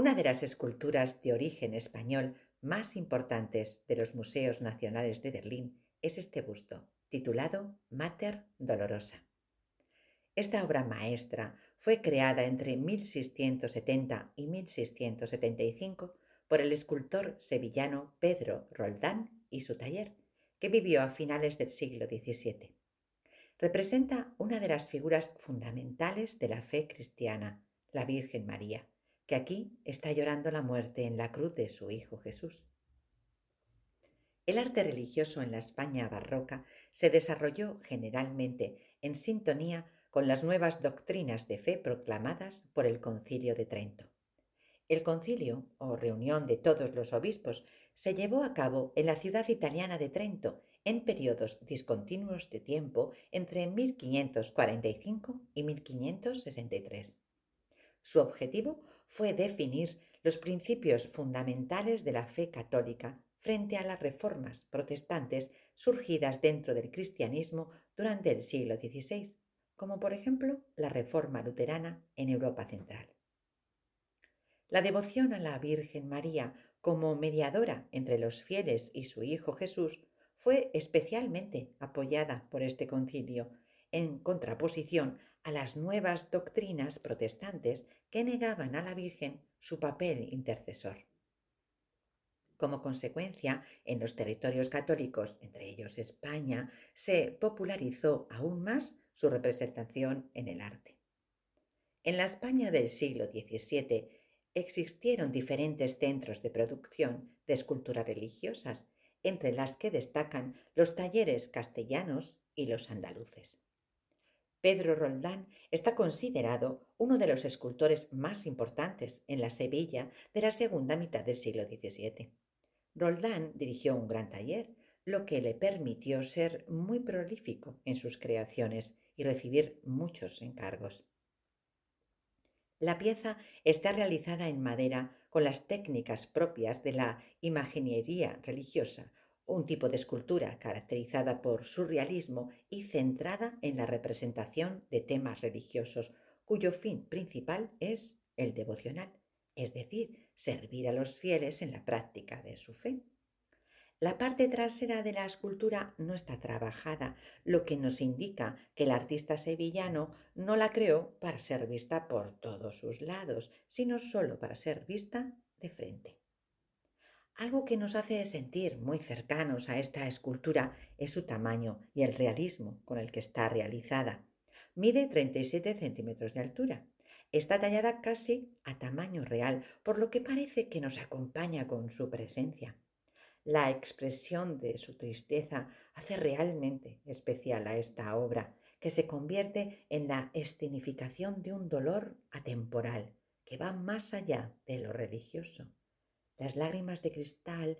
Una de las esculturas de origen español más importantes de los museos nacionales de Berlín es este busto, titulado Mater Dolorosa. Esta obra maestra fue creada entre 1670 y 1675 por el escultor sevillano Pedro Roldán y su taller, que vivió a finales del siglo XVII. Representa una de las figuras fundamentales de la fe cristiana, la Virgen María, que aquí está llorando la muerte en la cruz de su Hijo Jesús. El arte religioso en la España barroca se desarrolló generalmente en sintonía con las nuevas doctrinas de fe proclamadas por el Concilio de Trento. El concilio, o reunión de todos los obispos, se llevó a cabo en la ciudad italiana de Trento en periodos discontinuos de tiempo entre 1545 y 1563. Su objetivo fue definir los principios fundamentales de la fe católica frente a las reformas protestantes surgidas dentro del cristianismo durante el siglo XVI, como por ejemplo la reforma luterana en Europa Central. La devoción a la Virgen María como mediadora entre los fieles y su Hijo Jesús fue especialmente apoyada por este concilio, en contraposición a las nuevas doctrinas protestantes que negaban a la Virgen su papel intercesor. Como consecuencia, en los territorios católicos, entre ellos España, se popularizó aún más su representación en el arte. En la España del siglo XVII existieron diferentes centros de producción de esculturas religiosas, entre las que destacan los talleres castellanos y los andaluces. Pedro Roldán está considerado uno de los escultores más importantes en la Sevilla de la segunda mitad del siglo XVII. Roldán dirigió un gran taller, lo que le permitió ser muy prolífico en sus creaciones y recibir muchos encargos. La pieza está realizada en madera con las técnicas propias de la imaginería religiosa, un tipo de escultura caracterizada por surrealismo y centrada en la representación de temas religiosos, cuyo fin principal es el devocional, es decir, servir a los fieles en la práctica de su fe. La parte trasera de la escultura no está trabajada, lo que nos indica que el artista sevillano no la creó para ser vista por todos sus lados, sino solo para ser vista de frente. Algo que nos hace sentir muy cercanos a esta escultura es su tamaño y el realismo con el que está realizada. Mide 37 centímetros de altura. Está tallada casi a tamaño real, por lo que parece que nos acompaña con su presencia. La expresión de su tristeza hace realmente especial a esta obra, que se convierte en la escenificación de un dolor atemporal que va más allá de lo religioso. Las lágrimas de cristal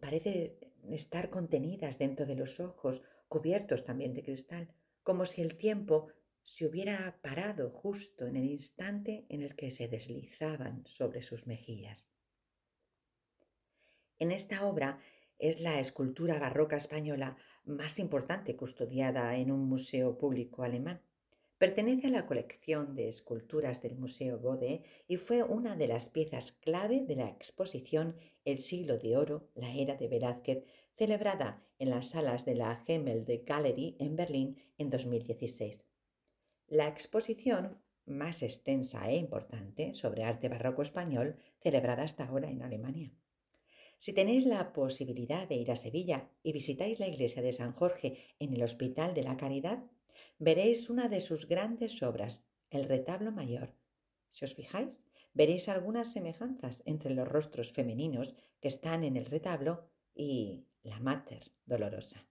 parecen estar contenidas dentro de los ojos, cubiertos también de cristal, como si el tiempo se hubiera parado justo en el instante en el que se deslizaban sobre sus mejillas. En esta obra es la escultura barroca española más importante custodiada en un museo público alemán. Pertenece a la colección de esculturas del Museo Bode y fue una de las piezas clave de la exposición El siglo de oro, la era de Velázquez, celebrada en las salas de la Gemälde Gallery en Berlín en 2016. La exposición más extensa e importante sobre arte barroco español celebrada hasta ahora en Alemania. Si tenéis la posibilidad de ir a Sevilla y visitáis la iglesia de San Jorge en el Hospital de la Caridad, veréis una de sus grandes obras, el retablo mayor. Si os fijáis, veréis algunas semejanzas entre los rostros femeninos que están en el retablo y la Mater Dolorosa.